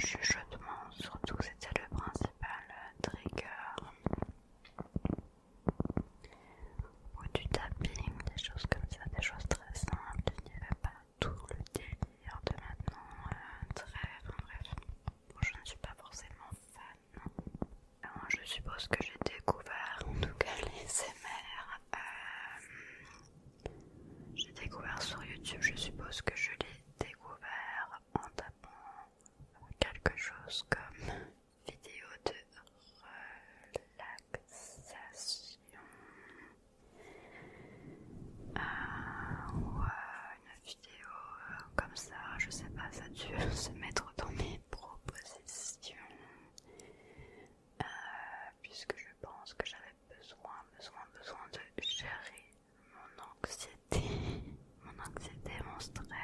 chuchotement, mon stress,